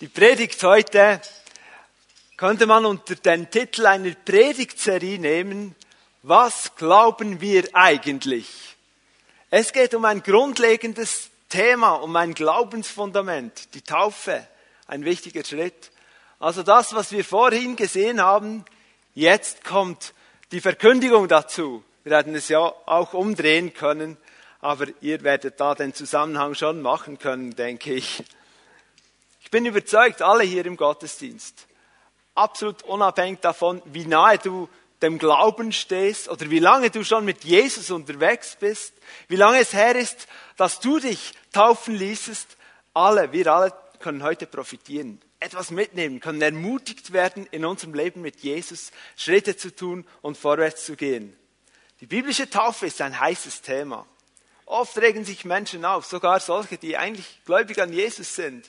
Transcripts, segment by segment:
Die Predigt heute könnte man unter den Titel einer Predigtserie nehmen, was glauben wir eigentlich? Es geht um ein grundlegendes Thema, um ein Glaubensfundament, die Taufe, ein wichtiger Schritt. Also das, was wir vorhin gesehen haben, jetzt kommt die Verkündigung dazu. Wir werden es ja auch umdrehen können, aber ihr werdet da den Zusammenhang schon machen können, denke ich. Ich bin überzeugt, alle hier im Gottesdienst, absolut unabhängig davon, wie nahe du dem Glauben stehst oder wie lange du schon mit Jesus unterwegs bist, wie lange es her ist, dass du dich taufen ließest, alle, wir alle können heute profitieren, etwas mitnehmen, können ermutigt werden, in unserem Leben mit Jesus Schritte zu tun und vorwärts zu gehen. Die biblische Taufe ist ein heißes Thema. Oft regen sich Menschen auf, sogar solche, die eigentlich gläubig an Jesus sind.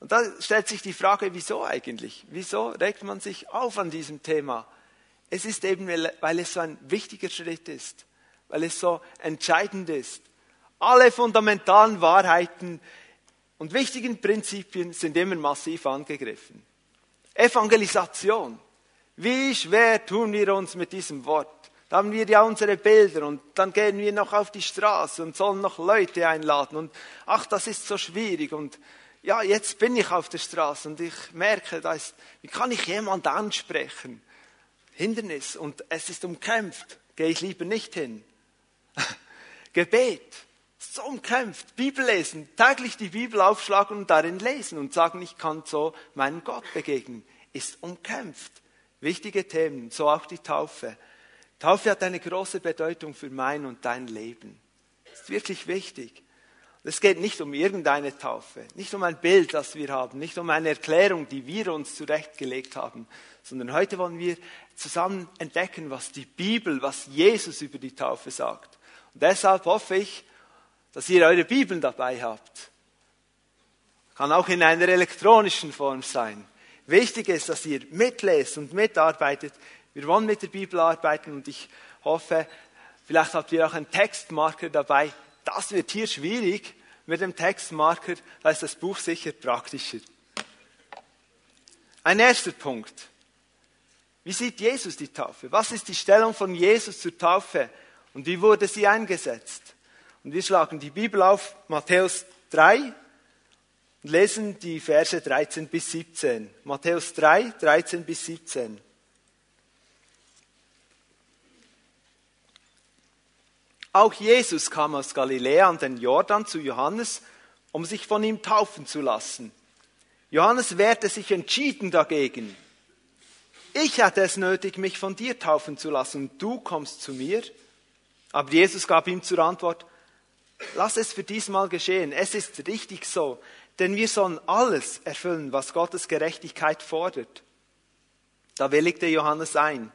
Und da stellt sich die Frage, wieso eigentlich? Wieso regt man sich auf an diesem Thema? Es ist eben, weil es so ein wichtiger Schritt ist, weil es so entscheidend ist. Alle fundamentalen Wahrheiten und wichtigen Prinzipien sind immer massiv angegriffen. Evangelisation. Wie schwer tun wir uns mit diesem Wort? Da haben wir ja unsere Bilder und dann gehen wir noch auf die Straße und sollen noch Leute einladen und ach, das ist so schwierig und ja, jetzt bin ich auf der Straße und ich merke, da ist, wie kann ich jemand ansprechen? Hindernis und es ist umkämpft, gehe ich lieber nicht hin. Gebet, so umkämpft, Bibel lesen, täglich die Bibel aufschlagen und darin lesen und sagen, ich kann so meinem Gott begegnen, ist umkämpft. Wichtige Themen, so auch die Taufe. Taufe hat eine große Bedeutung für mein und dein Leben. Ist wirklich wichtig. Es geht nicht um irgendeine Taufe, nicht um ein Bild, das wir haben, nicht um eine Erklärung, die wir uns zurechtgelegt haben, sondern heute wollen wir zusammen entdecken, was die Bibel, was Jesus über die Taufe sagt. Und deshalb hoffe ich, dass ihr eure Bibeln dabei habt. Kann auch in einer elektronischen Form sein. Wichtig ist, dass ihr mitlest und mitarbeitet. Wir wollen mit der Bibel arbeiten und ich hoffe, vielleicht habt ihr auch einen Textmarker dabei, das wird hier schwierig mit dem Textmarker, da ist das Buch sicher praktischer. Ein erster Punkt. Wie sieht Jesus die Taufe? Was ist die Stellung von Jesus zur Taufe? Und wie wurde sie eingesetzt? Und wir schlagen die Bibel auf, Matthäus 3, und lesen die Verse 13 bis 17. Matthäus 3, 13 bis 17. Auch Jesus kam aus Galiläa an den Jordan zu Johannes, um sich von ihm taufen zu lassen. Johannes wehrte sich entschieden dagegen. Ich hatte es nötig, mich von dir taufen zu lassen, und du kommst zu mir. Aber Jesus gab ihm zur Antwort, lass es für diesmal geschehen, es ist richtig so, denn wir sollen alles erfüllen, was Gottes Gerechtigkeit fordert. Da willigte Johannes ein.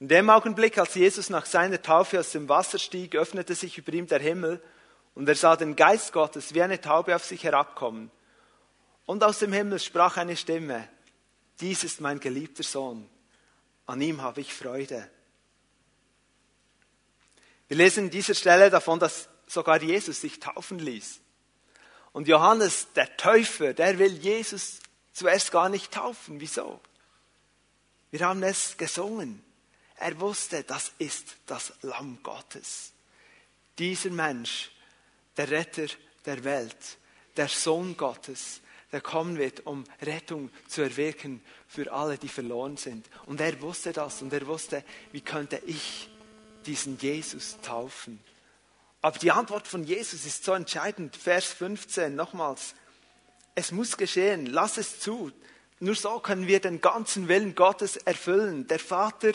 In dem Augenblick, als Jesus nach seiner Taufe aus dem Wasser stieg, öffnete sich über ihm der Himmel und er sah den Geist Gottes wie eine Taube auf sich herabkommen. Und aus dem Himmel sprach eine Stimme, dies ist mein geliebter Sohn, an ihm habe ich Freude. Wir lesen in dieser Stelle davon, dass sogar Jesus sich taufen ließ. Und Johannes, der Täufer, der will Jesus zuerst gar nicht taufen. Wieso? Wir haben es gesungen. Er wusste, das ist das Lamm Gottes. Dieser Mensch, der Retter der Welt, der Sohn Gottes, der kommen wird, um Rettung zu erwirken für alle, die verloren sind. Und er wusste das und er wusste, wie könnte ich diesen Jesus taufen. Aber die Antwort von Jesus ist so entscheidend. Vers 15 nochmals. Es muss geschehen, lass es zu. Nur so können wir den ganzen Willen Gottes erfüllen. Der Vater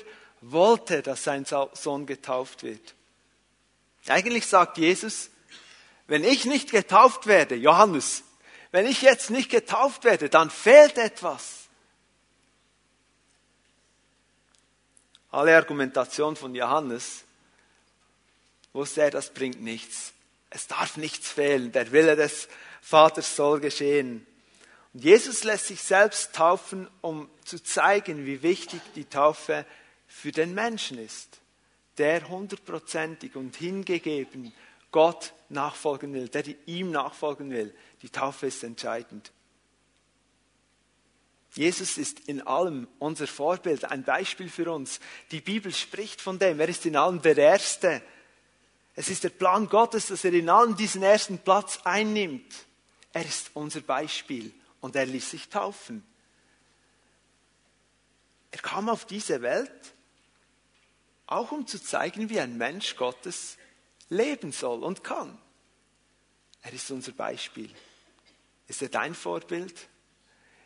wollte, dass sein Sohn getauft wird. Eigentlich sagt Jesus, wenn ich nicht getauft werde, Johannes, wenn ich jetzt nicht getauft werde, dann fehlt etwas. Alle Argumentation von Johannes wusste er, das bringt nichts. Es darf nichts fehlen. Der Wille des Vaters soll geschehen. Und Jesus lässt sich selbst taufen, um zu zeigen, wie wichtig die Taufe ist für den Menschen ist, der hundertprozentig und hingegeben Gott nachfolgen will, der ihm nachfolgen will. Die Taufe ist entscheidend. Jesus ist in allem unser Vorbild, ein Beispiel für uns. Die Bibel spricht von dem. Er ist in allem der Erste. Es ist der Plan Gottes, dass er in allem diesen ersten Platz einnimmt. Er ist unser Beispiel und er ließ sich taufen. Er kam auf diese Welt, auch um zu zeigen, wie ein Mensch Gottes leben soll und kann. Er ist unser Beispiel. Ist er dein Vorbild?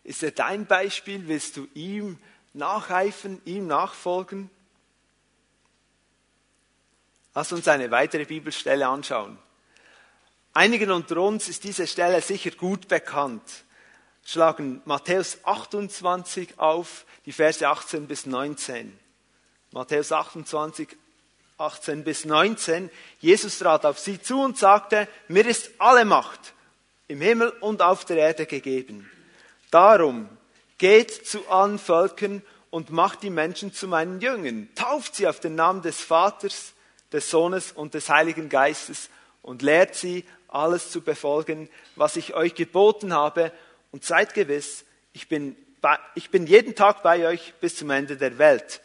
Ist er dein Beispiel? Willst du ihm nacheifern, ihm nachfolgen? Lass uns eine weitere Bibelstelle anschauen. Einigen unter uns ist diese Stelle sicher gut bekannt. Schlagen Matthäus 28 auf, die Verse 18 bis 19. Matthäus 28, 18 bis 19. Jesus trat auf sie zu und sagte, mir ist alle Macht im Himmel und auf der Erde gegeben. Darum geht zu allen Völkern und macht die Menschen zu meinen Jüngern. Tauft sie auf den Namen des Vaters, des Sohnes und des Heiligen Geistes und lehrt sie, alles zu befolgen, was ich euch geboten habe. Und seid gewiss, ich bin, bei, ich bin jeden Tag bei euch bis zum Ende der Welt.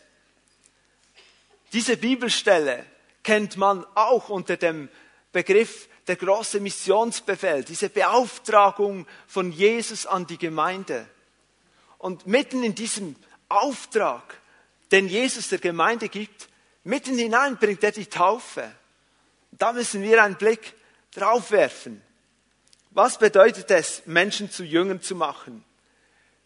Diese Bibelstelle kennt man auch unter dem Begriff der große Missionsbefehl, diese Beauftragung von Jesus an die Gemeinde. Und mitten in diesem Auftrag, den Jesus der Gemeinde gibt, mitten hinein bringt er die Taufe. Da müssen wir einen Blick drauf werfen. Was bedeutet es, Menschen zu Jüngern zu machen?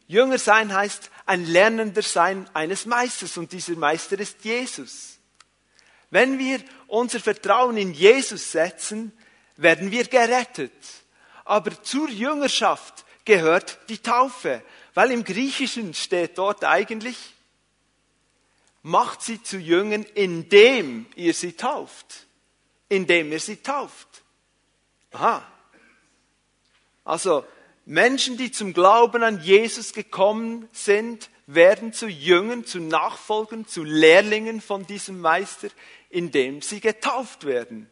Jünger sein heißt ein Lernender sein eines Meisters und dieser Meister ist Jesus. Wenn wir unser Vertrauen in Jesus setzen, werden wir gerettet. Aber zur Jüngerschaft gehört die Taufe, weil im Griechischen steht dort eigentlich, macht sie zu Jüngern, indem ihr sie tauft. Indem ihr sie tauft. Aha. Also Menschen, die zum Glauben an Jesus gekommen sind, werden zu Jüngern, zu Nachfolgern, zu Lehrlingen von diesem Meister, indem sie getauft werden.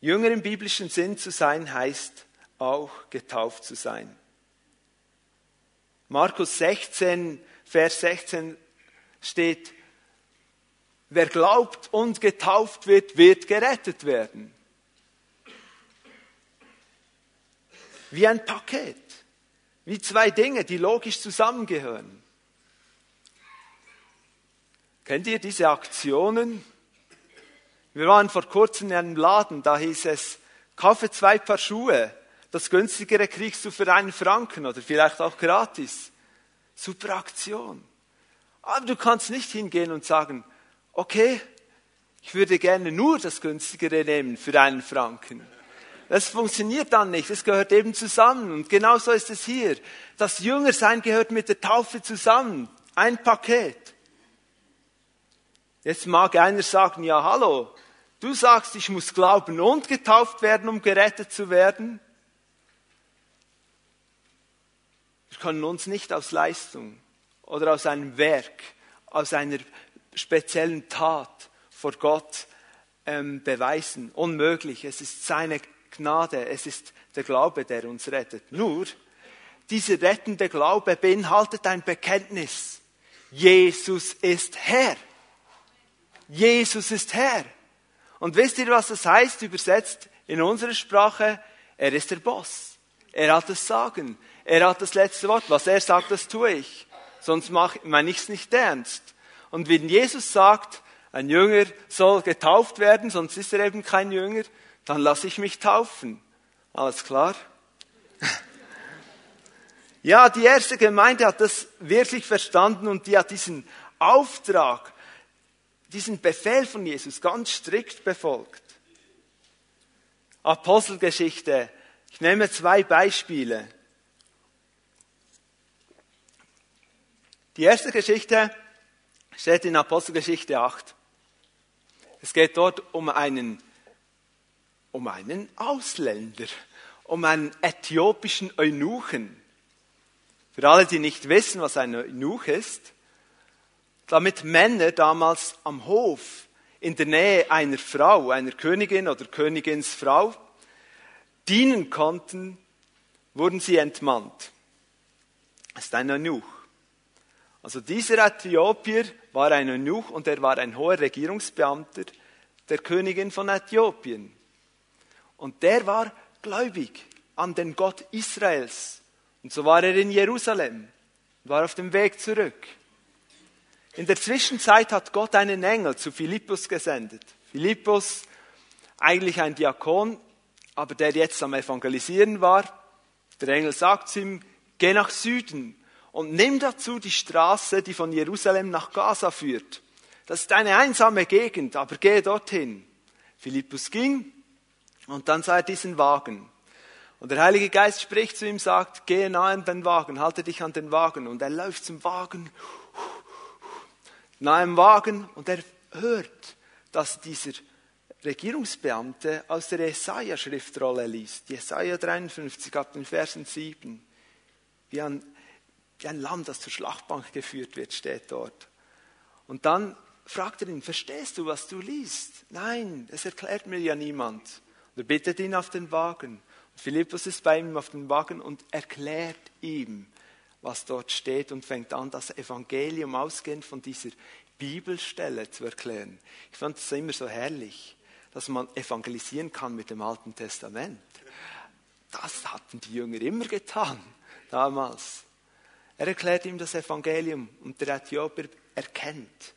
Jünger im biblischen Sinn zu sein heißt auch getauft zu sein. Markus 16, Vers 16 steht, wer glaubt und getauft wird, wird gerettet werden. Wie ein Paket, wie zwei Dinge, die logisch zusammengehören. Kennt ihr diese Aktionen? Wir waren vor kurzem in einem Laden, da hieß es, kaufe zwei Paar Schuhe, das günstigere kriegst du für einen Franken oder vielleicht auch gratis. Super Aktion. Aber du kannst nicht hingehen und sagen, okay, ich würde gerne nur das günstigere nehmen für einen Franken. Das funktioniert dann nicht. Es gehört eben zusammen. Und genauso ist es hier. Das Jüngersein gehört mit der Taufe zusammen. Ein Paket. Jetzt mag einer sagen, ja, hallo, Du sagst, ich muss glauben und getauft werden, um gerettet zu werden. Wir können uns nicht aus Leistung oder aus einem Werk, aus einer speziellen Tat vor Gott ähm, beweisen. Unmöglich. Es ist seine Gnade. Es ist der Glaube, der uns rettet. Nur, dieser rettende Glaube beinhaltet ein Bekenntnis. Jesus ist Herr. Jesus ist Herr. Und wisst ihr, was das heißt, übersetzt in unserer Sprache? Er ist der Boss. Er hat das Sagen. Er hat das letzte Wort. Was er sagt, das tue ich. Sonst meine ich es nicht ernst. Und wenn Jesus sagt, ein Jünger soll getauft werden, sonst ist er eben kein Jünger, dann lasse ich mich taufen. Alles klar? Ja, die erste Gemeinde hat das wirklich verstanden und die hat diesen Auftrag diesen Befehl von Jesus ganz strikt befolgt. Apostelgeschichte. Ich nehme zwei Beispiele. Die erste Geschichte steht in Apostelgeschichte 8. Es geht dort um einen, um einen Ausländer, um einen äthiopischen Eunuchen. Für alle, die nicht wissen, was ein Eunuch ist, damit Männer damals am Hof in der Nähe einer Frau, einer Königin oder Königinsfrau, dienen konnten wurden sie entmannt. Das ist ein Eunuch. Also dieser Äthiopier war ein Eunuch und er war ein hoher Regierungsbeamter der Königin von Äthiopien. Und der war gläubig an den Gott Israels. Und so war er in Jerusalem, war auf dem Weg zurück. In der Zwischenzeit hat Gott einen Engel zu Philippus gesendet. Philippus, eigentlich ein Diakon, aber der jetzt am Evangelisieren war. Der Engel sagt zu ihm, geh nach Süden und nimm dazu die Straße, die von Jerusalem nach Gaza führt. Das ist eine einsame Gegend, aber gehe dorthin. Philippus ging und dann sah er diesen Wagen. Und der Heilige Geist spricht zu ihm, sagt, gehe nahe an den Wagen, halte dich an den Wagen. Und er läuft zum Wagen, nahe am Wagen, und er hört, dass dieser Regierungsbeamte aus der Jesaja-Schriftrolle liest. Jesaja 53 ab den Versen 7. Wie ein, wie ein Lamm, das zur Schlachtbank geführt wird, steht dort. Und dann fragt er ihn, verstehst du, was du liest? Nein, es erklärt mir ja niemand. Und er bittet ihn auf den Wagen. Und Philippus ist bei ihm auf dem Wagen und erklärt ihm, was dort steht und fängt an, das Evangelium ausgehend von dieser Bibelstelle zu erklären. Ich fand es immer so herrlich, dass man evangelisieren kann mit dem Alten Testament. Das hatten die Jünger immer getan, damals. Er erklärt ihm das Evangelium und der Äthiopier erkennt,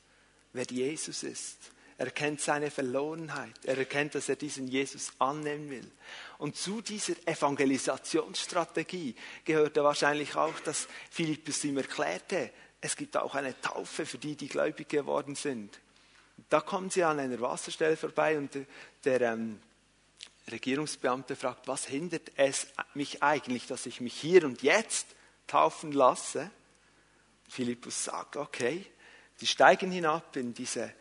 wer Jesus ist. Er erkennt seine Verlorenheit. Er erkennt, dass er diesen Jesus annehmen will. Und zu dieser Evangelisationsstrategie gehörte wahrscheinlich auch, dass Philippus ihm erklärte, es gibt auch eine Taufe für die, die gläubig geworden sind. Da kommen sie an einer Wasserstelle vorbei und der, ähm, Regierungsbeamte fragt, was hindert es mich eigentlich, dass ich mich hier und jetzt taufen lasse? Philippus sagt, okay, sie steigen hinab in, diese,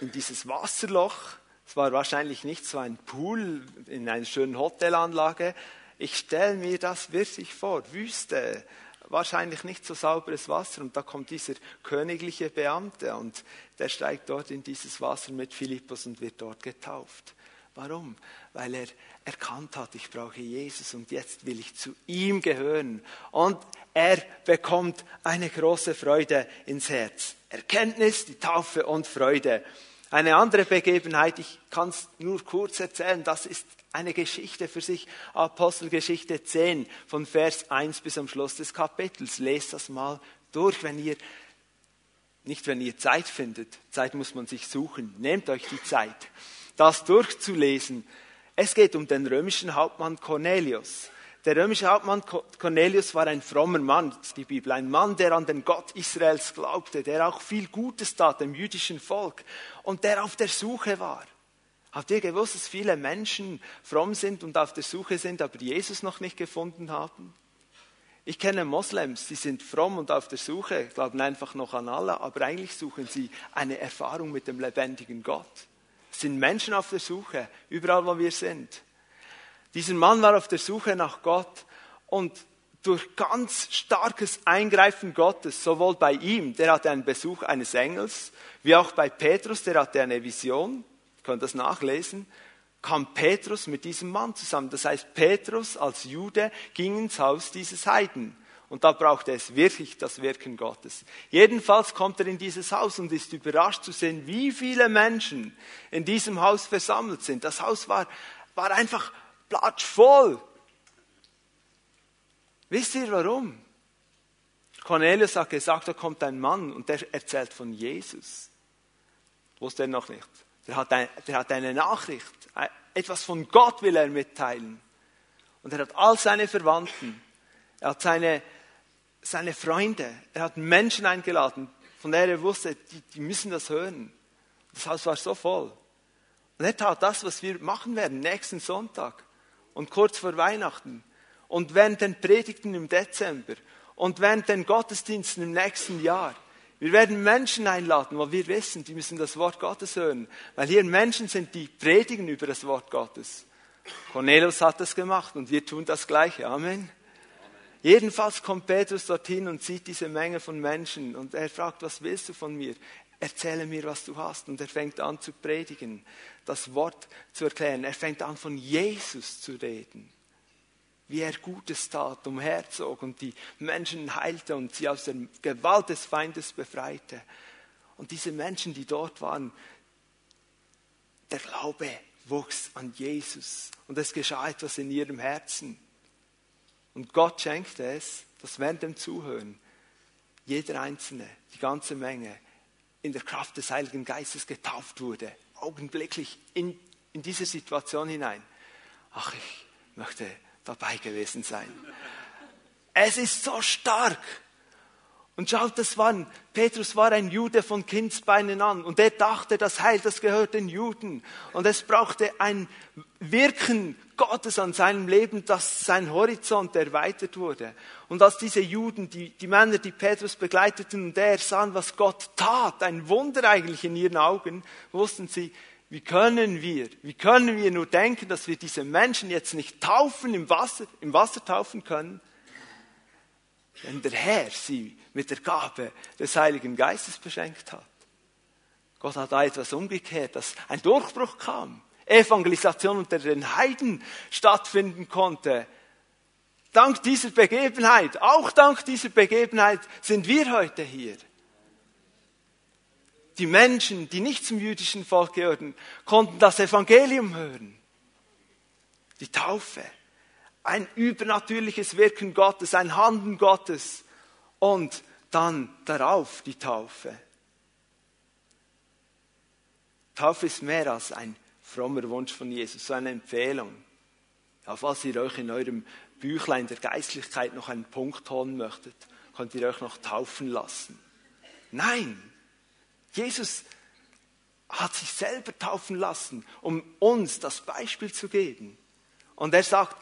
in dieses Wasserloch. Es war wahrscheinlich nicht so ein Pool in einer schönen Hotelanlage. Ich stelle mir das wirklich vor, Wüste, wahrscheinlich nicht so sauberes Wasser. Und da kommt dieser königliche Beamte und der steigt dort in dieses Wasser mit Philippus und wird dort getauft. Warum? Weil er erkannt hat, ich brauche Jesus und jetzt will ich zu ihm gehören. Und er bekommt eine große Freude ins Herz. Erkenntnis, die Taufe und Freude. Eine andere Begebenheit, ich kann es nur kurz erzählen, das ist eine Geschichte für sich. Apostelgeschichte 10 von Vers 1 bis am Schluss des Kapitels. Lest das mal durch, wenn ihr, nicht wenn ihr Zeit findet. Zeit muss man sich suchen. Nehmt euch die Zeit, das durchzulesen. Es geht um den römischen Hauptmann Cornelius. Der römische Hauptmann Cornelius war ein frommer Mann, die Bibel, ein Mann, der an den Gott Israels glaubte, der auch viel Gutes tat dem jüdischen Volk und der auf der Suche war. Habt ihr gewusst, dass viele Menschen fromm sind und auf der Suche sind, aber Jesus noch nicht gefunden haben? Ich kenne Moslems, die sind fromm und auf der Suche, glauben einfach noch an Allah, aber eigentlich suchen sie eine Erfahrung mit dem lebendigen Gott. Es sind Menschen auf der Suche, überall wo wir sind. Dieser Mann war auf der Suche nach Gott und durch ganz starkes Eingreifen Gottes, sowohl bei ihm, der hatte einen Besuch eines Engels, wie auch bei Petrus, der hatte eine Vision, ihr könnt das nachlesen, kam Petrus mit diesem Mann zusammen. Das heißt, Petrus als Jude ging ins Haus dieses Heiden. Und da brauchte es wirklich das Wirken Gottes. Jedenfalls kommt er in dieses Haus und ist überrascht zu sehen, wie viele Menschen in diesem Haus versammelt sind. Das Haus war, war einfach platschvoll. Wisst ihr warum? Cornelius hat gesagt, da kommt ein Mann und der erzählt von Jesus. Wusste er noch nicht. Der hat, ein, der hat eine Nachricht. Etwas von Gott will er mitteilen. Und er hat all seine Verwandten, er hat seine, seine Freunde, er hat Menschen eingeladen, von der er wusste, die, die müssen das hören. Das Haus war so voll. Und er tat das, was wir machen werden, nächsten Sonntag und kurz vor Weihnachten und während den Predigten im Dezember und während den Gottesdiensten im nächsten Jahr. Wir werden Menschen einladen, weil wir wissen, die müssen das Wort Gottes hören, weil hier Menschen sind, die predigen über das Wort Gottes. Cornelius hat das gemacht und wir tun das Gleiche. Amen. Jedenfalls kommt Petrus dorthin und sieht diese Menge von Menschen und er fragt, was willst du von mir? Erzähle mir, was du hast. Und er fängt an zu predigen, das Wort zu erklären. Er fängt an, von Jesus zu reden. wie er Gutes tat, umherzog und die Menschen heilte und sie aus der Gewalt des Feindes befreite. Und diese Menschen, die dort waren, der Glaube wuchs an Jesus und es geschah etwas in ihrem Herzen. Und Gott schenkte es, dass während dem Zuhören jeder Einzelne, die ganze Menge, in der Kraft des Heiligen Geistes getauft wurde, augenblicklich in, in diese Situation hinein. Ach, ich möchte dabei gewesen sein. Es ist so stark. Und schaut, das war, Petrus war ein Jude von Kindsbeinen an und er dachte, das Heil, das gehört den Juden. Und es brauchte ein Wirken Gottes an seinem Leben, dass sein Horizont erweitert wurde. Und als diese Juden, die, die Männer, die Petrus begleiteten und er sahen, was Gott tat, ein Wunder eigentlich in ihren Augen, wussten sie, wie können wir, wie können wir nur denken, dass wir diese Menschen jetzt nicht taufen, im Wasser, im Wasser taufen können? wenn der Herr sie mit der Gabe des Heiligen Geistes beschenkt hat. Gott hat da etwas umgekehrt, dass ein Durchbruch kam, Evangelisation unter den Heiden stattfinden konnte. Dank dieser Begebenheit, auch dank dieser Begebenheit sind wir heute hier. Die Menschen, die nicht zum jüdischen Volk gehörten, konnten das Evangelium hören. Die Taufe ein übernatürliches Wirken Gottes, ein Handeln Gottes und dann darauf die Taufe. Taufe ist mehr als ein frommer Wunsch von Jesus, so eine Empfehlung. Ja, falls ihr euch in eurem Büchlein der Geistlichkeit noch einen Punkt holen möchtet, könnt ihr euch noch taufen lassen. Nein, Jesus hat sich selber taufen lassen, um uns das Beispiel zu geben. Und er sagt,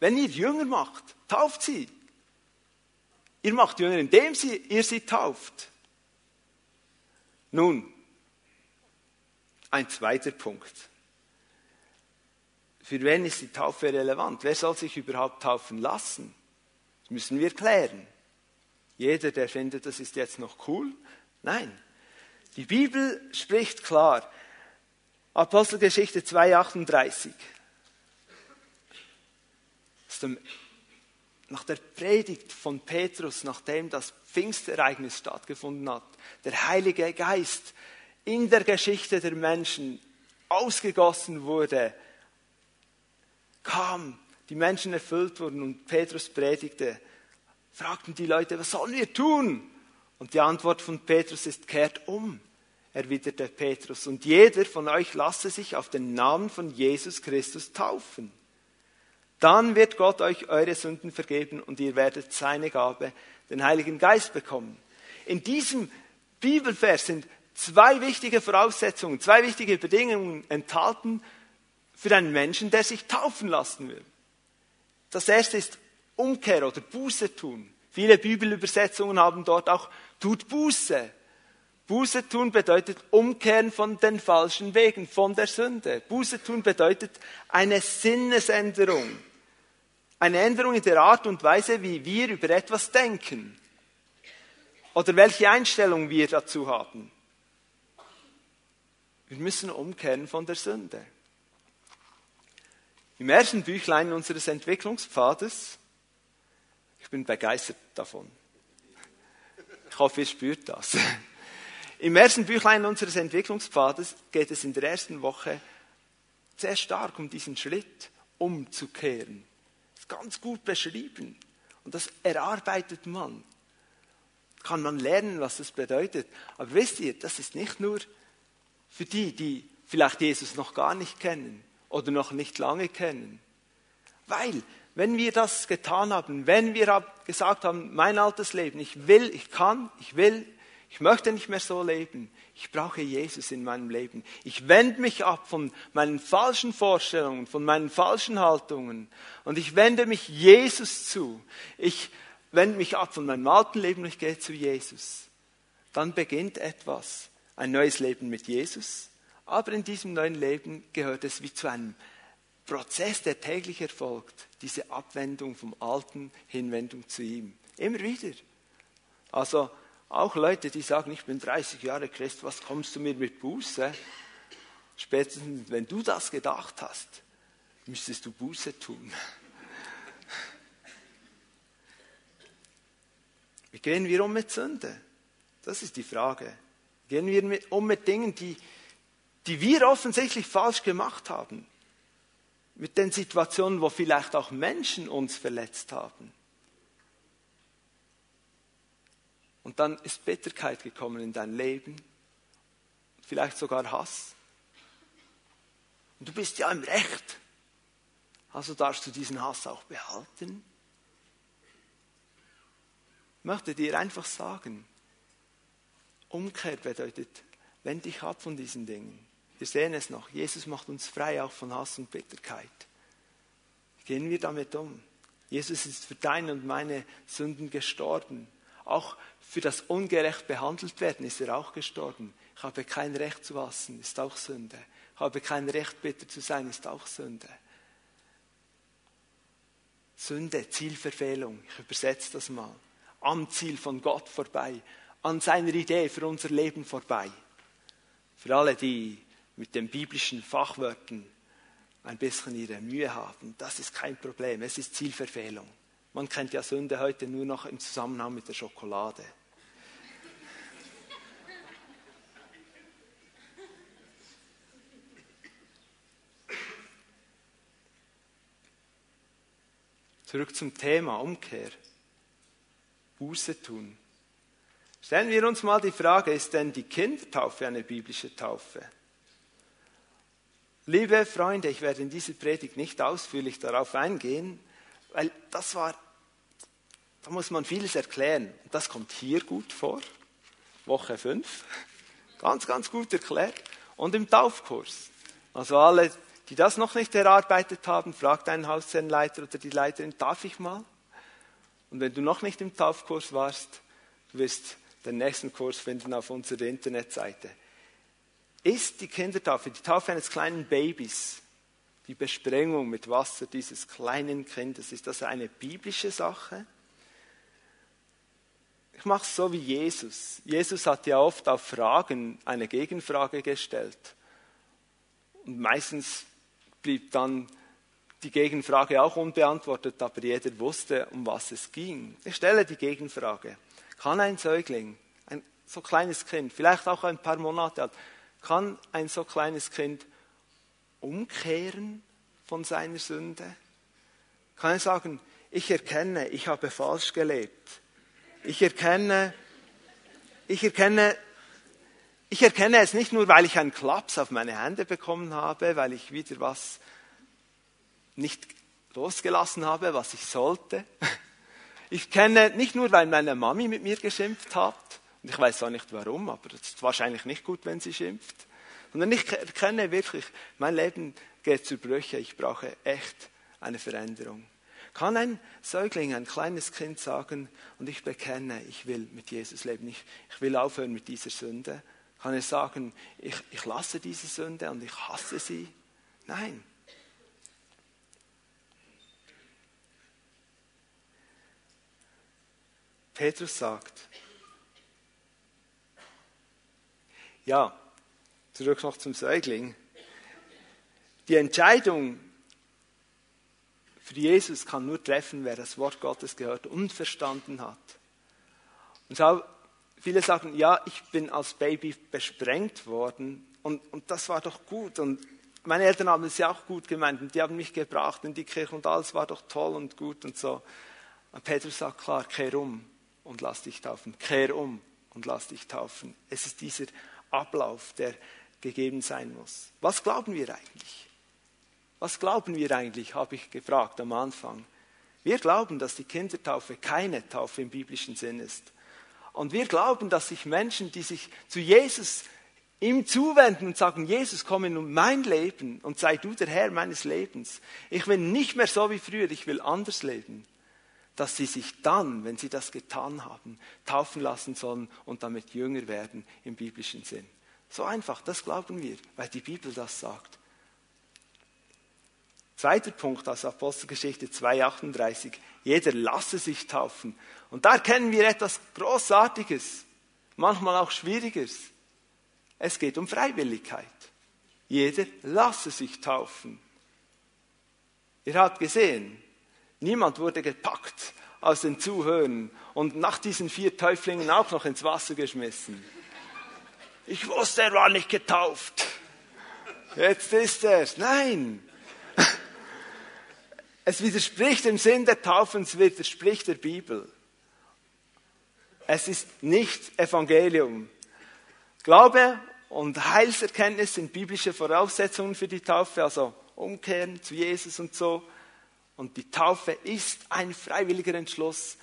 wenn ihr Jünger macht, tauft sie. Ihr macht Jünger, indem sie, ihr sie tauft. Nun, ein zweiter Punkt. Für wen ist die Taufe relevant? Wer soll sich überhaupt taufen lassen? Das müssen wir klären. Jeder, der findet, das ist jetzt noch cool. Nein. Die Bibel spricht klar. Apostelgeschichte 2,38 dem, nach der Predigt von Petrus, nachdem das Pfingstereignis stattgefunden hat, der Heilige Geist in der Geschichte der Menschen ausgegossen wurde, kam, die Menschen erfüllt wurden und Petrus predigte, fragten die Leute, was sollen wir tun? Und die Antwort von Petrus ist, kehrt um, erwiderte Petrus, und jeder von euch lasse sich auf den Namen von Jesus Christus taufen. Dann wird Gott euch eure Sünden vergeben und ihr werdet seine Gabe, den Heiligen Geist bekommen. In diesem Bibelvers sind zwei wichtige Voraussetzungen, zwei wichtige Bedingungen enthalten für einen Menschen, der sich taufen lassen will. Das erste ist Umkehr oder Buße tun. Viele Bibelübersetzungen haben dort auch tut Buße. Buße tun bedeutet umkehren von den falschen Wegen, von der Sünde. Buße tun bedeutet eine Sinnesänderung. Eine Änderung in der Art und Weise, wie wir über etwas denken. Oder welche Einstellung wir dazu haben. Wir müssen umkehren von der Sünde. Im ersten Büchlein unseres Entwicklungspfades, ich bin begeistert davon. Ich hoffe, ihr spürt das. Im ersten Büchlein unseres Entwicklungspfades geht es in der ersten Woche sehr stark um diesen Schritt, umzukehren. Das ist ganz gut beschrieben. Und das erarbeitet man. Kann man lernen, was das bedeutet. Aber wisst ihr, das ist nicht nur für die, die vielleicht Jesus noch gar nicht kennen oder noch nicht lange kennen. Weil, wenn wir das getan haben, wenn wir gesagt haben, mein altes Leben, ich will, ich kann, ich will, ich möchte nicht mehr so leben. Ich brauche Jesus in meinem Leben. Ich wende mich ab von meinen falschen Vorstellungen, von meinen falschen Haltungen und ich wende mich Jesus zu. Ich wende mich ab von meinem alten Leben und ich gehe zu Jesus. Dann beginnt etwas. Ein neues Leben mit Jesus. Aber in diesem neuen Leben gehört es wie zu einem Prozess, der täglich erfolgt, diese Abwendung vom Alten, Hinwendung zu ihm. Immer wieder. Also auch Leute, die sagen, ich bin 30 Jahre Christ, was kommst du mir mit Buße? Spätestens, wenn du das gedacht hast, müsstest du Buße tun. Wie gehen wir um mit Sünde? Das ist die Frage. Gehen wir um mit Dingen, die die wir offensichtlich falsch gemacht haben? Mit den Situationen, wo vielleicht auch Menschen uns verletzt haben? Und dann ist Bitterkeit gekommen in dein Leben, vielleicht sogar Hass. Und du bist ja im Recht. Also darfst du diesen Hass auch behalten. Ich möchte dir einfach sagen, Umkehr bedeutet, wend dich ab von diesen Dingen. Wir sehen es noch, Jesus macht uns frei auch von Hass und Bitterkeit. Gehen wir damit um. Jesus ist für deine und meine Sünden gestorben. Auch für das ungerecht behandelt werden ist er auch gestorben. Ich habe kein Recht zu hassen, ist auch Sünde. Ich habe kein Recht, bitter zu sein, ist auch Sünde. Sünde, Zielverfehlung, ich übersetze das mal. Am Ziel von Gott vorbei, an seiner Idee für unser Leben vorbei. Für alle, die mit den biblischen Fachwörtern ein bisschen ihre Mühe haben, das ist kein Problem, es ist Zielverfehlung. Man kennt ja Sünde heute nur noch im Zusammenhang mit der Schokolade. Zurück zum Thema Umkehr. Buße tun. Stellen wir uns mal die Frage, ist denn die Kindertaufe eine biblische Taufe? Liebe Freunde, ich werde in dieser Predigt nicht ausführlich darauf eingehen, weil das war, da muss man vieles erklären. Und das kommt hier gut vor, Woche 5, ganz, ganz gut erklärt. Und im Taufkurs. Also alle die das noch nicht erarbeitet haben, frag deinen Hausherrenleiter oder die Leiterin, darf ich mal? Und wenn du noch nicht im Taufkurs warst, du wirst den nächsten Kurs finden auf unserer Internetseite. Ist die Kindertaufe, die Taufe eines kleinen Babys, die Besprengung mit Wasser dieses kleinen Kindes, ist das eine biblische Sache? Ich mache es so wie Jesus. Jesus hat ja oft auf Fragen eine Gegenfrage gestellt. Und meistens blieb dann die Gegenfrage auch unbeantwortet, aber jeder wusste, um was es ging. Ich stelle die Gegenfrage. Kann ein Säugling, ein so kleines Kind, vielleicht auch ein paar Monate alt, kann ein so kleines Kind umkehren von seiner Sünde? Kann er sagen, ich erkenne, ich habe falsch gelebt. Ich erkenne, ich erkenne, ich erkenne es nicht nur, weil ich einen Klaps auf meine Hände bekommen habe, weil ich wieder was nicht losgelassen habe, was ich sollte. Ich kenne nicht nur, weil meine Mami mit mir geschimpft hat, und ich weiß auch nicht warum, aber es ist wahrscheinlich nicht gut, wenn sie schimpft, sondern ich erkenne wirklich, mein Leben geht zu Brüche, ich brauche echt eine Veränderung. Kann ein Säugling, ein kleines Kind sagen, und ich bekenne, ich will mit Jesus leben, ich, ich will aufhören mit dieser Sünde, kann er sagen, ich, ich lasse diese Sünde und ich hasse sie? Nein. Petrus sagt, ja, zurück noch zum Säugling. Die Entscheidung für Jesus kann nur treffen, wer das Wort Gottes gehört und verstanden hat. Und Viele sagen, ja, ich bin als Baby besprengt worden und, und das war doch gut. Und meine Eltern haben es ja auch gut gemeint und die haben mich gebracht in die Kirche und alles war doch toll und gut und so. Und Petrus sagt klar, kehr um und lass dich taufen. Kehr um und lass dich taufen. Es ist dieser Ablauf, der gegeben sein muss. Was glauben wir eigentlich? Was glauben wir eigentlich, habe ich gefragt am Anfang. Wir glauben, dass die Kindertaufe keine Taufe im biblischen Sinn ist. Und wir glauben, dass sich Menschen, die sich zu Jesus ihm zuwenden und sagen, Jesus, komm in mein Leben und sei du der Herr meines Lebens. Ich will nicht mehr so wie früher, ich will anders leben. Dass sie sich dann, wenn sie das getan haben, taufen lassen sollen und damit jünger werden im biblischen Sinn. So einfach, das glauben wir, weil die Bibel das sagt. Zweiter Punkt aus Apostelgeschichte 2,38. Jeder lasse sich taufen. Und da erkennen wir etwas Großartiges, manchmal auch Schwieriges. Es geht um Freiwilligkeit. Jeder lasse sich taufen. Ihr habt gesehen, niemand wurde gepackt aus den Zuhörern und nach diesen vier Täuflingen auch noch ins Wasser geschmissen. Ich wusste, er war nicht getauft. Jetzt ist er. Nein. Es widerspricht dem Sinn der Taufe es widerspricht der Bibel. Es ist nicht Evangelium. Glaube und Heilserkenntnis sind biblische Voraussetzungen für die Taufe, also umkehren zu Jesus und so. Und die Taufe ist ein freiwilliger Entschluss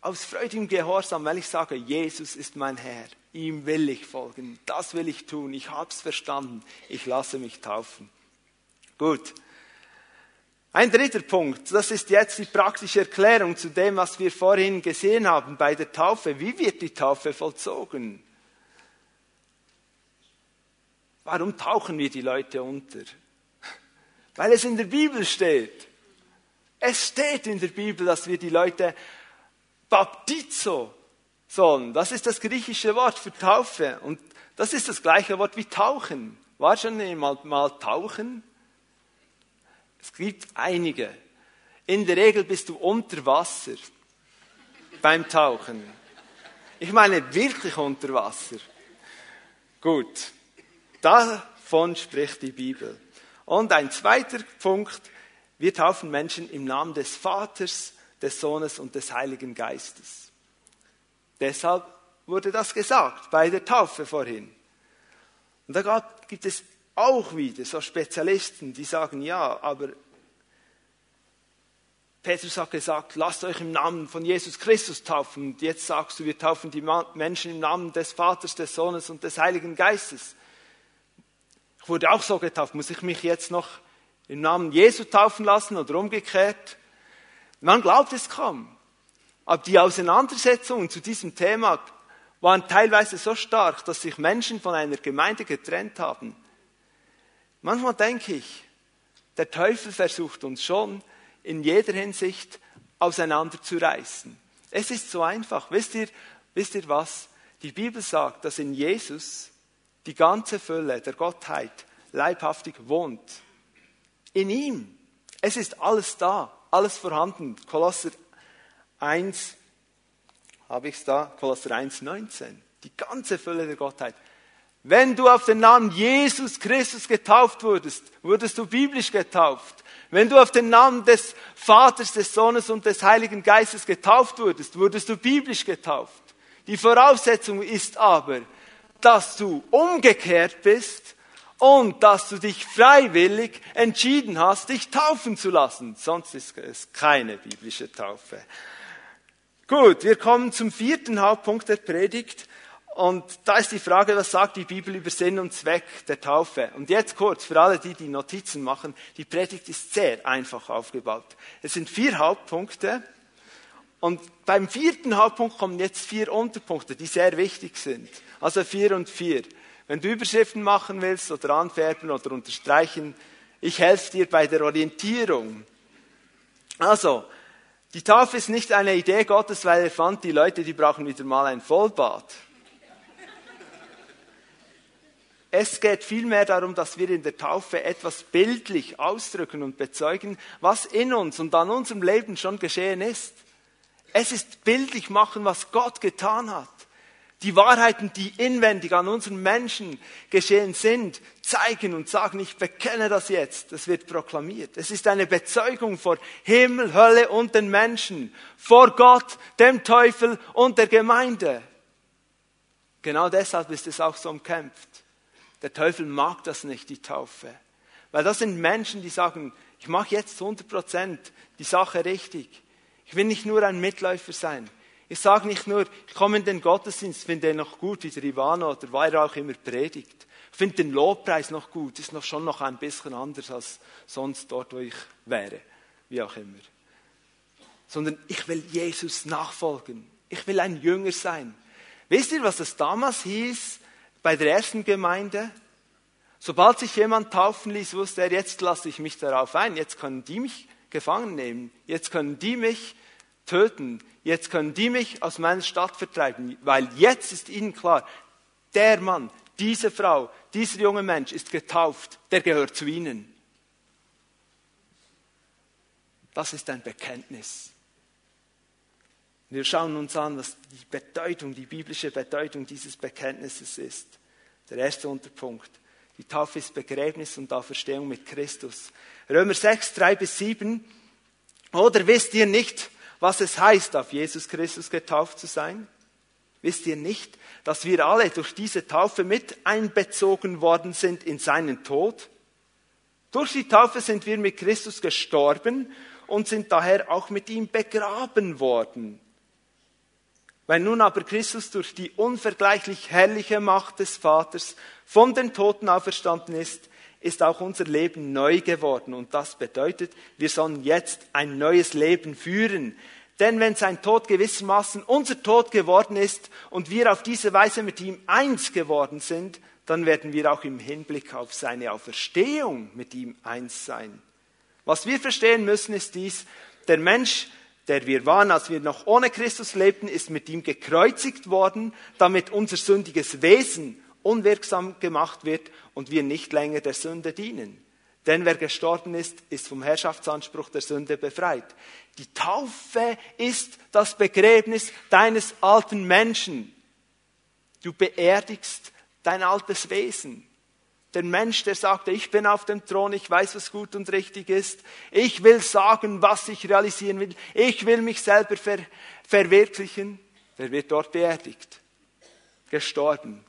aus freudigem Gehorsam, weil ich sage, Jesus ist mein Herr, ihm will ich folgen, das will ich tun, ich habe es verstanden, ich lasse mich taufen. Gut. Ein dritter Punkt, das ist jetzt die praktische Erklärung zu dem, was wir vorhin gesehen haben bei der Taufe. Wie wird die Taufe vollzogen? Warum tauchen wir die Leute unter? Weil es in der Bibel steht. Es steht in der Bibel, dass wir die Leute baptizo sollen. Das ist das griechische Wort für Taufe. Und das ist das gleiche Wort wie tauchen. War schon jemand mal tauchen? Es gibt einige. In der Regel bist du unter Wasser beim Tauchen. Ich meine wirklich unter Wasser. Gut, davon spricht die Bibel. Und ein zweiter Punkt, wir taufen Menschen im Namen des Vaters, des Sohnes und des Heiligen Geistes. Deshalb wurde das gesagt bei der Taufe vorhin. Und da gibt es auch wieder so Spezialisten, die sagen, ja, aber Petrus hat gesagt, lasst euch im Namen von Jesus Christus taufen. Und jetzt sagst du, wir taufen die Menschen im Namen des Vaters, des Sohnes und des Heiligen Geistes. Ich wurde auch so getauft. Muss ich mich jetzt noch im Namen Jesu taufen lassen oder umgekehrt? Man glaubt es kaum. Aber die Auseinandersetzungen zu diesem Thema waren teilweise so stark, dass sich Menschen von einer Gemeinde getrennt haben. Manchmal denke ich, der Teufel versucht uns schon in jeder Hinsicht auseinanderzureißen. Es ist so einfach. Wisst ihr, wisst ihr was? Die Bibel sagt, dass in Jesus die ganze Fülle der Gottheit leibhaftig wohnt. In ihm. Es ist alles da, alles vorhanden. Kolosser 1, habe ich es da? Kolosser 1, 19. Die ganze Fülle der Gottheit. Wenn du auf den Namen Jesus Christus getauft wurdest, wurdest du biblisch getauft. Wenn du auf den Namen des Vaters, des Sohnes und des Heiligen Geistes getauft wurdest, wurdest du biblisch getauft. Die Voraussetzung ist aber, dass du umgekehrt bist und dass du dich freiwillig entschieden hast, dich taufen zu lassen. Sonst ist es keine biblische Taufe. Gut, wir kommen zum vierten Hauptpunkt der Predigt. Und da ist die Frage, was sagt die Bibel über Sinn und Zweck der Taufe? Und jetzt kurz, für alle, die die Notizen machen, die Predigt ist sehr einfach aufgebaut. Es sind vier Hauptpunkte. Und beim vierten Hauptpunkt kommen jetzt vier Unterpunkte, die sehr wichtig sind. Also vier und vier. Wenn du Überschriften machen willst oder anfärben oder unterstreichen, ich helfe dir bei der Orientierung. Also, die Taufe ist nicht eine Idee Gottes, weil er fand, die Leute, die brauchen wieder mal ein Vollbad. Es geht vielmehr darum, dass wir in der Taufe etwas bildlich ausdrücken und bezeugen, was in uns und an unserem Leben schon geschehen ist. Es ist bildlich machen, was Gott getan hat. Die Wahrheiten, die inwendig an unseren Menschen geschehen sind, zeigen und sagen, ich bekenne das jetzt. Das wird proklamiert. Es ist eine Bezeugung vor Himmel, Hölle und den Menschen, vor Gott, dem Teufel und der Gemeinde. Genau deshalb ist es auch so umkämpft. Der Teufel mag das nicht, die Taufe. Weil das sind Menschen, die sagen, ich mache jetzt 100 Prozent die Sache richtig. Ich will nicht nur ein Mitläufer sein. Ich sage nicht nur, ich komme in den Gottesdienst, finde den noch gut, wie der Ivano oder weil er auch immer predigt. Ich finde den Lobpreis noch gut, ist noch schon noch ein bisschen anders als sonst dort, wo ich wäre, wie auch immer. Sondern ich will Jesus nachfolgen. Ich will ein Jünger sein. Wisst ihr, was es damals hieß, bei der ersten Gemeinde, sobald sich jemand taufen ließ, wusste er, jetzt lasse ich mich darauf ein, jetzt können die mich gefangen nehmen, jetzt können die mich töten, jetzt können die mich aus meiner Stadt vertreiben, weil jetzt ist ihnen klar, der Mann, diese Frau, dieser junge Mensch ist getauft, der gehört zu ihnen. Das ist ein Bekenntnis. Wir schauen uns an, was die Bedeutung, die biblische Bedeutung dieses Bekenntnisses ist. Der erste Unterpunkt. Die Taufe ist Begräbnis und Auferstehung mit Christus. Römer 6, 3 bis 7. Oder wisst ihr nicht, was es heißt, auf Jesus Christus getauft zu sein? Wisst ihr nicht, dass wir alle durch diese Taufe mit einbezogen worden sind in seinen Tod? Durch die Taufe sind wir mit Christus gestorben und sind daher auch mit ihm begraben worden. Wenn nun aber Christus durch die unvergleichlich herrliche Macht des Vaters von den Toten auferstanden ist, ist auch unser Leben neu geworden. Und das bedeutet, wir sollen jetzt ein neues Leben führen. Denn wenn sein Tod gewissermaßen unser Tod geworden ist und wir auf diese Weise mit ihm eins geworden sind, dann werden wir auch im Hinblick auf seine Auferstehung mit ihm eins sein. Was wir verstehen müssen, ist dies, der Mensch, der wir waren, als wir noch ohne Christus lebten, ist mit ihm gekreuzigt worden, damit unser sündiges Wesen unwirksam gemacht wird und wir nicht länger der Sünde dienen. Denn wer gestorben ist, ist vom Herrschaftsanspruch der Sünde befreit. Die Taufe ist das Begräbnis deines alten Menschen. Du beerdigst dein altes Wesen. Der Mensch, der sagte, ich bin auf dem Thron, ich weiß, was gut und richtig ist, ich will sagen, was ich realisieren will, ich will mich selber ver verwirklichen, der wird dort beerdigt, gestorben.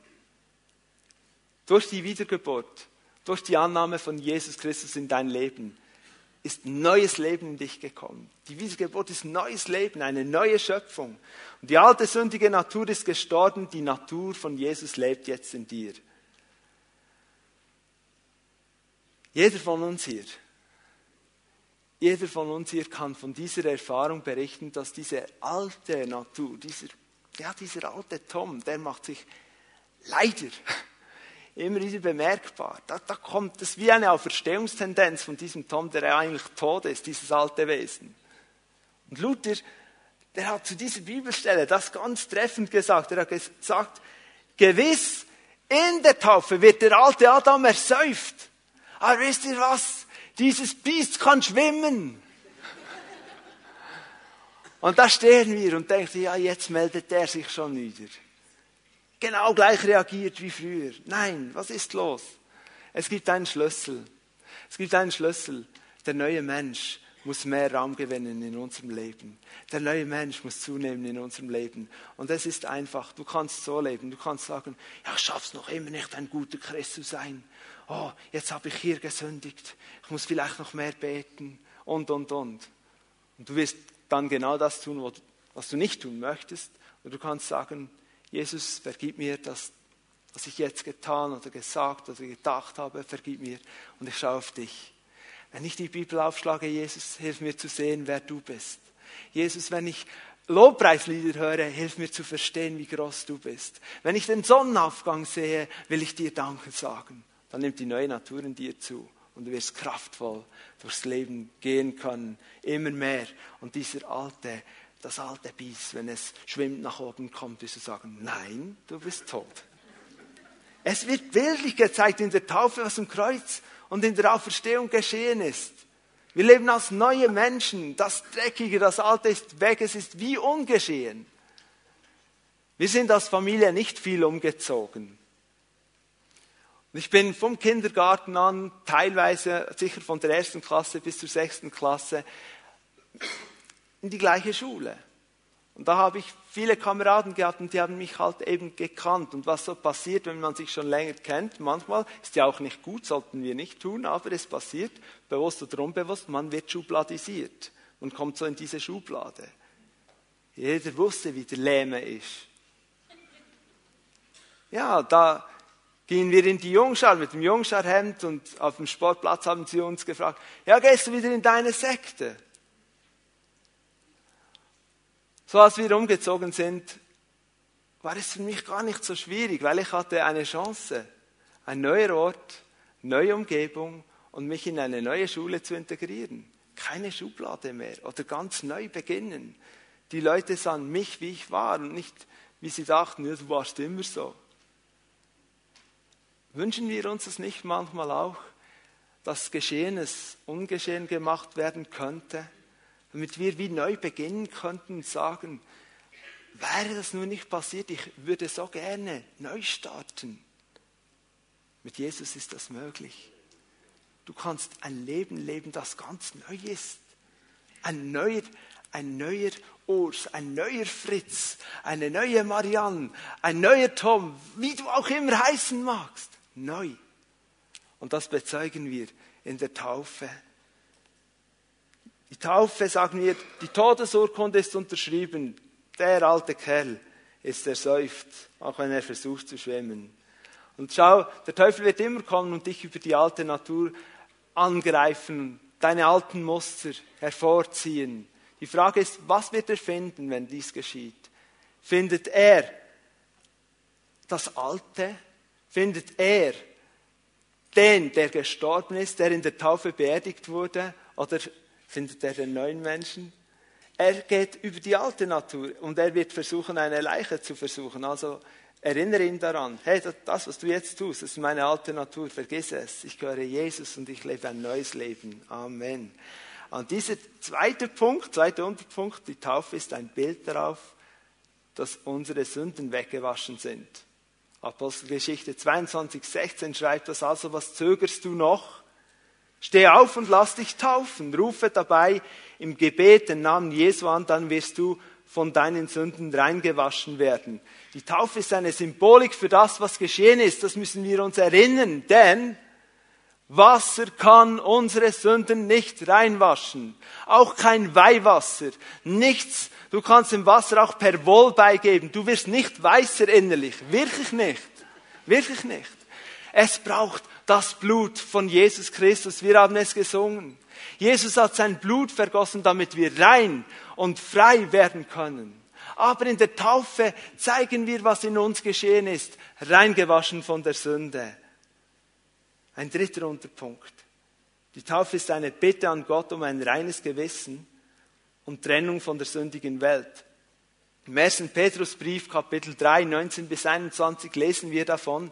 Durch die Wiedergeburt, durch die Annahme von Jesus Christus in dein Leben ist neues Leben in dich gekommen. Die Wiedergeburt ist neues Leben, eine neue Schöpfung. Und die alte sündige Natur ist gestorben, die Natur von Jesus lebt jetzt in dir. Jeder von uns hier, jeder von uns hier kann von dieser Erfahrung berichten, dass diese alte Natur, dieser, ja, dieser alte Tom, der macht sich leider immer wieder bemerkbar. Da, da kommt es wie eine Auferstehungstendenz von diesem Tom, der eigentlich tot ist, dieses alte Wesen. Und Luther, der hat zu dieser Bibelstelle das ganz treffend gesagt. Er hat gesagt, gewiss, in der Taufe wird der alte Adam ersäuft. Aber wisst ihr was? Dieses Biest kann schwimmen. Und da stehen wir und denken, ja, jetzt meldet er sich schon wieder genau gleich reagiert wie früher. Nein, was ist los? Es gibt einen Schlüssel. Es gibt einen Schlüssel. Der neue Mensch muss mehr Raum gewinnen in unserem Leben. Der neue Mensch muss zunehmen in unserem Leben. Und es ist einfach. Du kannst so leben. Du kannst sagen, ja, ich schaff's noch immer nicht, ein guter Christ zu sein. Oh, jetzt habe ich hier gesündigt. Ich muss vielleicht noch mehr beten. Und, und, und. Und du wirst dann genau das tun, was du nicht tun möchtest. Und du kannst sagen, Jesus, vergib mir das, was ich jetzt getan oder gesagt oder gedacht habe, vergib mir und ich schaue auf dich. Wenn ich die Bibel aufschlage, Jesus, hilf mir zu sehen, wer du bist. Jesus, wenn ich Lobpreislieder höre, hilf mir zu verstehen, wie groß du bist. Wenn ich den Sonnenaufgang sehe, will ich dir Danke sagen. Dann nimmt die neue Natur in dir zu und du wirst kraftvoll durchs Leben gehen können, immer mehr. Und dieser alte das alte Biest, wenn es schwimmt nach oben kommt, wirst du sagen, nein, du bist tot. Es wird bildlich gezeigt in der Taufe, was im Kreuz und in der Auferstehung geschehen ist. Wir leben als neue Menschen. Das Dreckige, das Alte ist weg. Es ist wie ungeschehen. Wir sind als Familie nicht viel umgezogen. ich bin vom Kindergarten an, teilweise sicher von der ersten Klasse bis zur sechsten Klasse, in die gleiche Schule. Und da habe ich viele Kameraden gehabt und die haben mich halt eben gekannt. Und was so passiert, wenn man sich schon länger kennt, manchmal ist ja auch nicht gut, sollten wir nicht tun, aber es passiert, bewusst oder unbewusst, man wird schubladisiert. Man kommt so in diese Schublade. Jeder wusste, wie der Lähme ist. Ja, da gingen wir in die Jungschar mit dem Jungscharhemd und auf dem Sportplatz haben sie uns gefragt, ja, gehst du wieder in deine Sekte? So als wir umgezogen sind, war es für mich gar nicht so schwierig, weil ich hatte eine Chance, ein neuer Ort, neue Umgebung und mich in eine neue Schule zu integrieren. Keine Schublade mehr oder ganz neu beginnen. Die Leute sahen mich, wie ich war und nicht, wie sie dachten, ja, du warst immer so. Wünschen wir uns das nicht manchmal auch, dass Geschehenes ungeschehen gemacht werden könnte? Damit wir wie neu beginnen könnten und sagen, wäre das nur nicht passiert, ich würde so gerne neu starten. Mit Jesus ist das möglich. Du kannst ein Leben leben, das ganz neu ist. Ein neuer, ein neuer Urs, ein neuer Fritz, eine neue Marianne, ein neuer Tom, wie du auch immer heißen magst. Neu. Und das bezeugen wir in der Taufe. Die Taufe, sagen wir, die Todesurkunde ist unterschrieben. Der alte Kerl ist ersäuft, auch wenn er versucht zu schwimmen. Und schau, der Teufel wird immer kommen und dich über die alte Natur angreifen, deine alten Muster hervorziehen. Die Frage ist, was wird er finden, wenn dies geschieht? Findet er das Alte? Findet er den, der gestorben ist, der in der Taufe beerdigt wurde? Oder findet er den neuen Menschen? Er geht über die alte Natur und er wird versuchen, eine Leiche zu versuchen. Also Erinnere ihn daran, hey, das, was du jetzt tust, ist meine alte Natur, vergiss es. Ich gehöre Jesus und ich lebe ein neues Leben. Amen. Und dieser zweite Punkt, zweiter Unterpunkt, die Taufe ist ein Bild darauf, dass unsere Sünden weggewaschen sind. Apostelgeschichte 22, 16 schreibt das also, was zögerst du noch? Steh auf und lass dich taufen. Rufe dabei im Gebet den Namen Jesu an, dann wirst du von deinen Sünden reingewaschen werden. Die Taufe ist eine Symbolik für das, was geschehen ist. Das müssen wir uns erinnern, denn Wasser kann unsere Sünden nicht reinwaschen. Auch kein Weihwasser. Nichts. Du kannst dem Wasser auch per Wohl beigeben. Du wirst nicht weißer innerlich. Wirklich nicht. Wirklich nicht. Es braucht das Blut von Jesus Christus. Wir haben es gesungen. Jesus hat sein Blut vergossen, damit wir rein und frei werden können. Aber in der Taufe zeigen wir, was in uns geschehen ist, reingewaschen von der Sünde. Ein dritter Unterpunkt. Die Taufe ist eine Bitte an Gott um ein reines Gewissen und Trennung von der sündigen Welt. Im 1. Petrusbrief, Kapitel 3, 19 bis 21 lesen wir davon,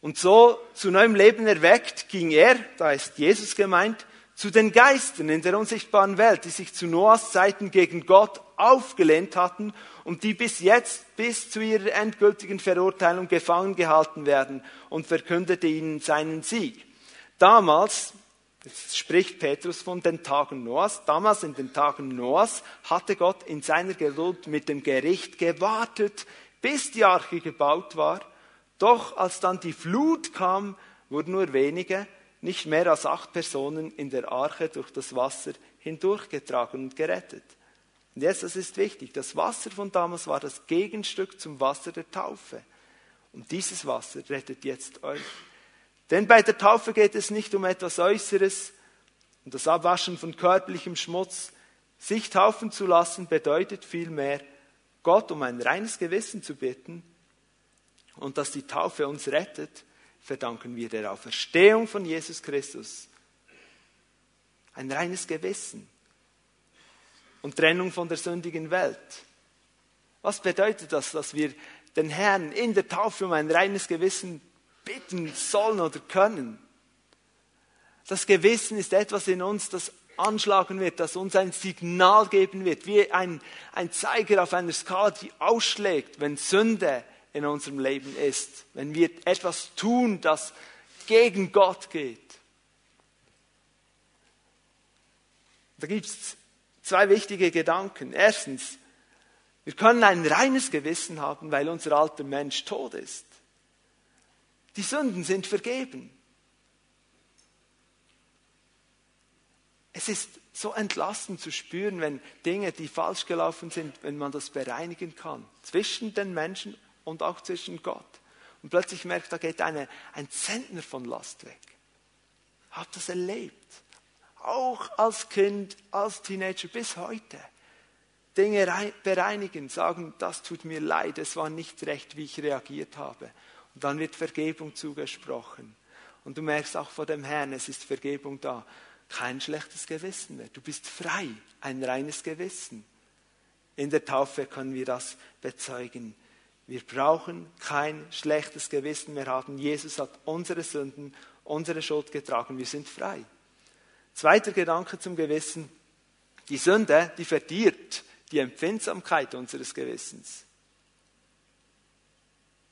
und so zu neuem Leben erweckt ging er, da ist Jesus gemeint, zu den Geistern in der unsichtbaren Welt, die sich zu Noahs Zeiten gegen Gott aufgelehnt hatten und die bis jetzt, bis zu ihrer endgültigen Verurteilung gefangen gehalten werden und verkündete ihnen seinen Sieg. Damals, jetzt spricht Petrus von den Tagen Noahs, damals in den Tagen Noahs hatte Gott in seiner Geduld mit dem Gericht gewartet, bis die Arche gebaut war. Doch als dann die Flut kam, wurden nur wenige, nicht mehr als acht Personen in der Arche durch das Wasser hindurchgetragen und gerettet. Und jetzt, das ist wichtig, das Wasser von damals war das Gegenstück zum Wasser der Taufe. Und dieses Wasser rettet jetzt euch. Denn bei der Taufe geht es nicht um etwas Äußeres und das Abwaschen von körperlichem Schmutz. Sich taufen zu lassen bedeutet vielmehr, Gott um ein reines Gewissen zu bitten und dass die Taufe uns rettet, verdanken wir der Auferstehung von Jesus Christus. Ein reines Gewissen und Trennung von der sündigen Welt. Was bedeutet das, dass wir den Herrn in der Taufe um ein reines Gewissen bitten sollen oder können? Das Gewissen ist etwas in uns, das anschlagen wird, das uns ein Signal geben wird, wie ein, ein Zeiger auf einer Skala, die ausschlägt, wenn Sünde in unserem Leben ist, wenn wir etwas tun, das gegen Gott geht. Da gibt es zwei wichtige Gedanken. Erstens, wir können ein reines Gewissen haben, weil unser alter Mensch tot ist. Die Sünden sind vergeben. Es ist so entlastend zu spüren, wenn Dinge, die falsch gelaufen sind, wenn man das bereinigen kann. Zwischen den Menschen und auch zwischen Gott. Und plötzlich merkt, da geht eine, ein Zentner von Last weg. Hab das erlebt. Auch als Kind, als Teenager bis heute. Dinge bereinigen, sagen, das tut mir leid, es war nicht recht, wie ich reagiert habe. Und dann wird Vergebung zugesprochen. Und du merkst auch vor dem Herrn, es ist Vergebung da. Kein schlechtes Gewissen mehr. Du bist frei, ein reines Gewissen. In der Taufe können wir das bezeugen. Wir brauchen kein schlechtes Gewissen mehr haben. Jesus hat unsere Sünden, unsere Schuld getragen. Wir sind frei. Zweiter Gedanke zum Gewissen. Die Sünde, die verdirbt die Empfindsamkeit unseres Gewissens.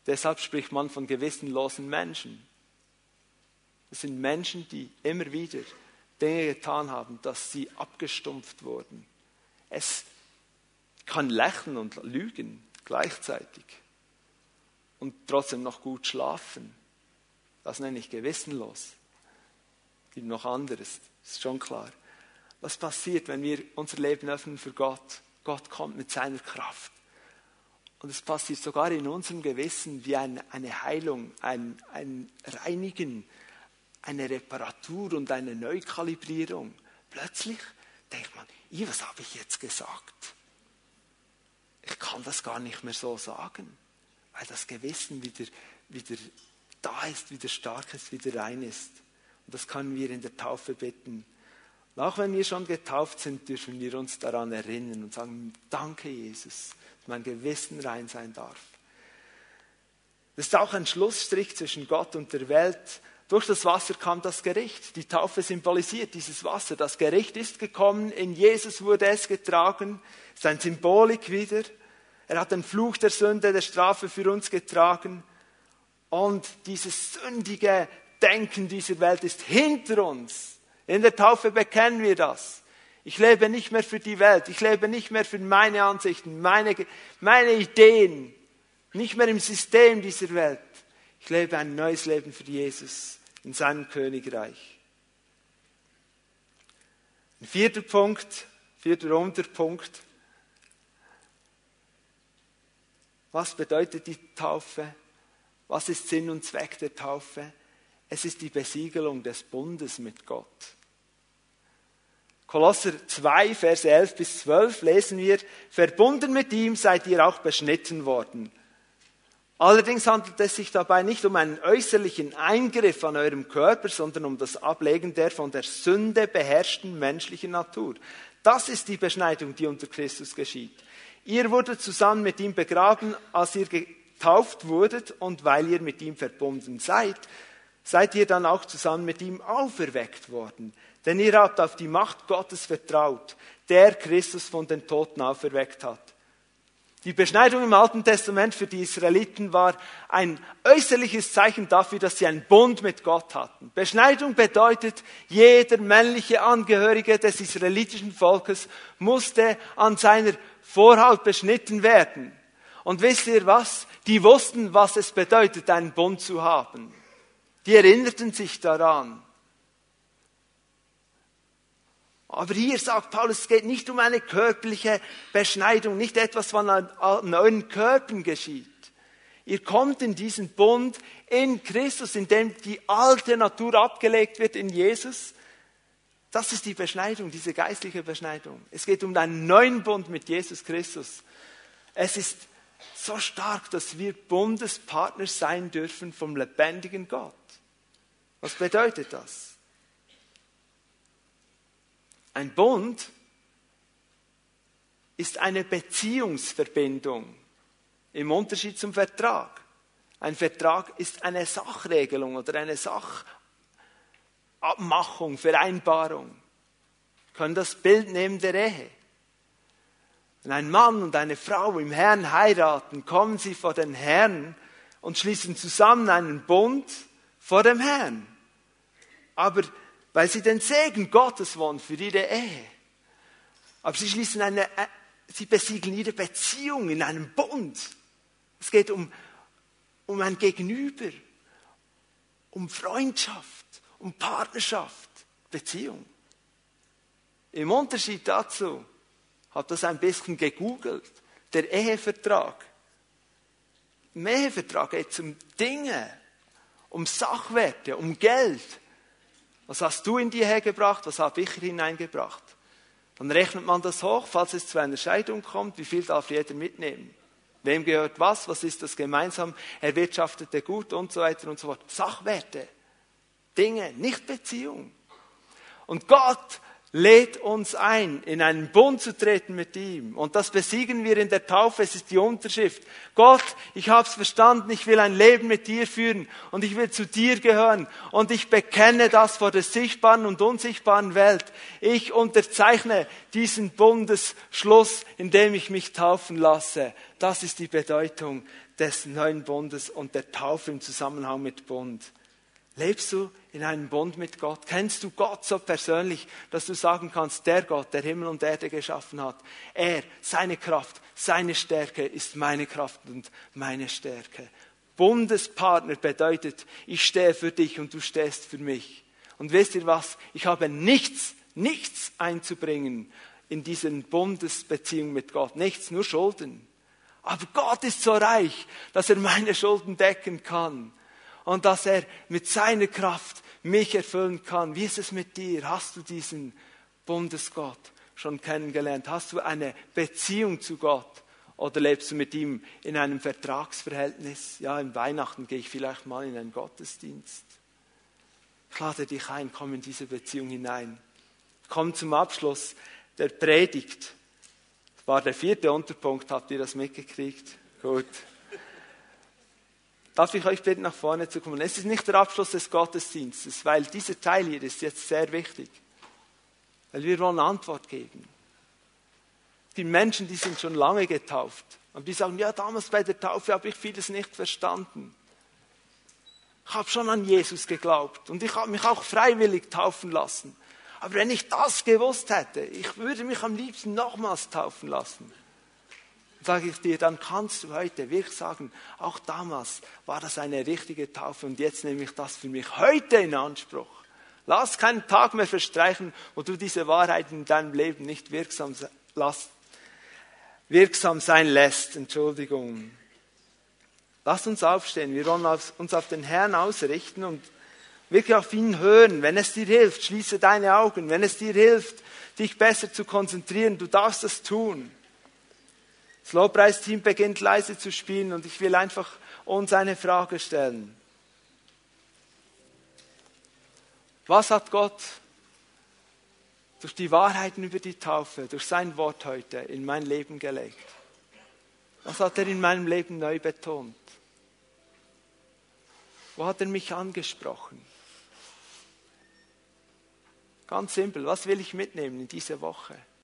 Deshalb spricht man von gewissenlosen Menschen. Das sind Menschen, die immer wieder Dinge getan haben, dass sie abgestumpft wurden. Es kann lächeln und lügen gleichzeitig und trotzdem noch gut schlafen. Das nenne ich gewissenlos. Gibt noch anderes, ist schon klar. Was passiert, wenn wir unser Leben öffnen für Gott? Gott kommt mit seiner Kraft. Und es passiert sogar in unserem Gewissen wie ein, eine Heilung, ein, ein Reinigen, eine Reparatur und eine Neukalibrierung. Plötzlich denkt man, was habe ich jetzt gesagt? Ich kann das gar nicht mehr so sagen, weil das Gewissen wieder, wieder da ist, wieder stark ist, wieder rein ist. Und das können wir in der Taufe bitten. Und auch wenn wir schon getauft sind, dürfen wir uns daran erinnern und sagen, danke Jesus, dass mein Gewissen rein sein darf. Das ist auch ein Schlussstrich zwischen Gott und der Welt. Durch das Wasser kam das Gericht. Die Taufe symbolisiert dieses Wasser. Das Gericht ist gekommen, in Jesus wurde es getragen. Es ist ein Symbolik wieder. Er hat den Fluch der Sünde, der Strafe für uns getragen. Und dieses sündige Denken dieser Welt ist hinter uns. In der Taufe bekennen wir das. Ich lebe nicht mehr für die Welt. Ich lebe nicht mehr für meine Ansichten, meine, meine Ideen. Nicht mehr im System dieser Welt. Ich lebe ein neues Leben für Jesus in seinem Königreich. Ein vierter Punkt, vierter Unterpunkt. Was bedeutet die Taufe? Was ist Sinn und Zweck der Taufe? Es ist die Besiegelung des Bundes mit Gott. Kolosser 2, Verse 11 bis 12 lesen wir, verbunden mit ihm seid ihr auch beschnitten worden Allerdings handelt es sich dabei nicht um einen äußerlichen Eingriff an eurem Körper, sondern um das Ablegen der von der Sünde beherrschten menschlichen Natur. Das ist die Beschneidung, die unter Christus geschieht. Ihr wurdet zusammen mit ihm begraben, als ihr getauft wurdet, und weil ihr mit ihm verbunden seid, seid ihr dann auch zusammen mit ihm auferweckt worden. Denn ihr habt auf die Macht Gottes vertraut, der Christus von den Toten auferweckt hat. Die Beschneidung im Alten Testament für die Israeliten war ein äußerliches Zeichen dafür, dass sie einen Bund mit Gott hatten. Beschneidung bedeutet, jeder männliche Angehörige des israelitischen Volkes musste an seiner Vorhaut beschnitten werden. Und wisst ihr was? Die wussten, was es bedeutet, einen Bund zu haben. Die erinnerten sich daran. Aber hier sagt Paulus, es geht nicht um eine körperliche Beschneidung, nicht etwas, was an, euren Körpern geschieht. Ihr kommt in diesen Bund in Christus, in dem die alte Natur abgelegt wird in Jesus. Das ist die Beschneidung, diese geistliche Beschneidung. Es geht um einen neuen Bund mit Jesus Christus. Es ist so stark, dass wir Bundespartner sein dürfen vom lebendigen Gott. Was bedeutet das? Ein Bund ist eine Beziehungsverbindung im Unterschied zum Vertrag. Ein Vertrag ist eine Sachregelung oder eine Sachabmachung, Vereinbarung. Wir können das Bild nehmen der Ehe. Wenn ein Mann und eine Frau im Herrn heiraten, kommen sie vor den Herrn und schließen zusammen einen Bund vor dem Herrn. Aber weil sie den Segen Gottes wollen für ihre Ehe. Aber sie schließen eine, äh, sie besiegeln ihre Beziehung in einem Bund. Es geht um, um ein Gegenüber, um Freundschaft, um Partnerschaft, Beziehung. Im Unterschied dazu, habe das ein bisschen gegoogelt, der Ehevertrag. Im Ehevertrag geht es um Dinge, um Sachwerte, um Geld. Was hast du in die hergebracht? Was habe ich hineingebracht? Dann rechnet man das hoch, falls es zu einer Scheidung kommt, wie viel darf jeder mitnehmen? Wem gehört was? Was ist das gemeinsam erwirtschaftete Gut und so weiter und so fort? Sachwerte, Dinge, nicht Beziehung. Und Gott lädt uns ein, in einen Bund zu treten mit ihm. Und das besiegen wir in der Taufe. Es ist die Unterschrift. Gott, ich habe es verstanden. Ich will ein Leben mit dir führen und ich will zu dir gehören. Und ich bekenne das vor der sichtbaren und unsichtbaren Welt. Ich unterzeichne diesen Bundesschluss, indem ich mich taufen lasse. Das ist die Bedeutung des neuen Bundes und der Taufe im Zusammenhang mit Bund. Lebst du in einem Bund mit Gott? Kennst du Gott so persönlich, dass du sagen kannst, der Gott, der Himmel und Erde geschaffen hat, er, seine Kraft, seine Stärke ist meine Kraft und meine Stärke. Bundespartner bedeutet, ich stehe für dich und du stehst für mich. Und wisst ihr was? Ich habe nichts, nichts einzubringen in diesen Bundesbeziehung mit Gott. Nichts, nur Schulden. Aber Gott ist so reich, dass er meine Schulden decken kann und dass er mit seiner Kraft mich erfüllen kann. Wie ist es mit dir? Hast du diesen Bundesgott schon kennengelernt? Hast du eine Beziehung zu Gott? Oder lebst du mit ihm in einem Vertragsverhältnis? Ja, im Weihnachten gehe ich vielleicht mal in einen Gottesdienst. Ich lade dich ein, komm in diese Beziehung hinein. Komm zum Abschluss der Predigt. Das war der vierte Unterpunkt, habt ihr das mitgekriegt? Gut. Darf ich euch bitten, nach vorne zu kommen? Es ist nicht der Abschluss des Gottesdienstes, weil dieser Teil hier ist jetzt sehr wichtig. Weil wir wollen Antwort geben. Die Menschen, die sind schon lange getauft. Und die sagen, ja, damals bei der Taufe habe ich vieles nicht verstanden. Ich habe schon an Jesus geglaubt und ich habe mich auch freiwillig taufen lassen. Aber wenn ich das gewusst hätte, ich würde mich am liebsten nochmals taufen lassen sage ich dir, dann kannst du heute wirklich sagen, auch damals war das eine richtige Taufe und jetzt nehme ich das für mich heute in Anspruch. Lass keinen Tag mehr verstreichen, wo du diese Wahrheit in deinem Leben nicht wirksam, lass, wirksam sein lässt. Entschuldigung. Lass uns aufstehen. Wir wollen uns auf den Herrn ausrichten und wirklich auf ihn hören. Wenn es dir hilft, schließe deine Augen. Wenn es dir hilft, dich besser zu konzentrieren, du darfst das tun. Das Lobpreisteam beginnt leise zu spielen und ich will einfach uns eine Frage stellen. Was hat Gott durch die Wahrheiten über die Taufe, durch sein Wort heute in mein Leben gelegt? Was hat er in meinem Leben neu betont? Wo hat er mich angesprochen? Ganz simpel, was will ich mitnehmen in diese Woche?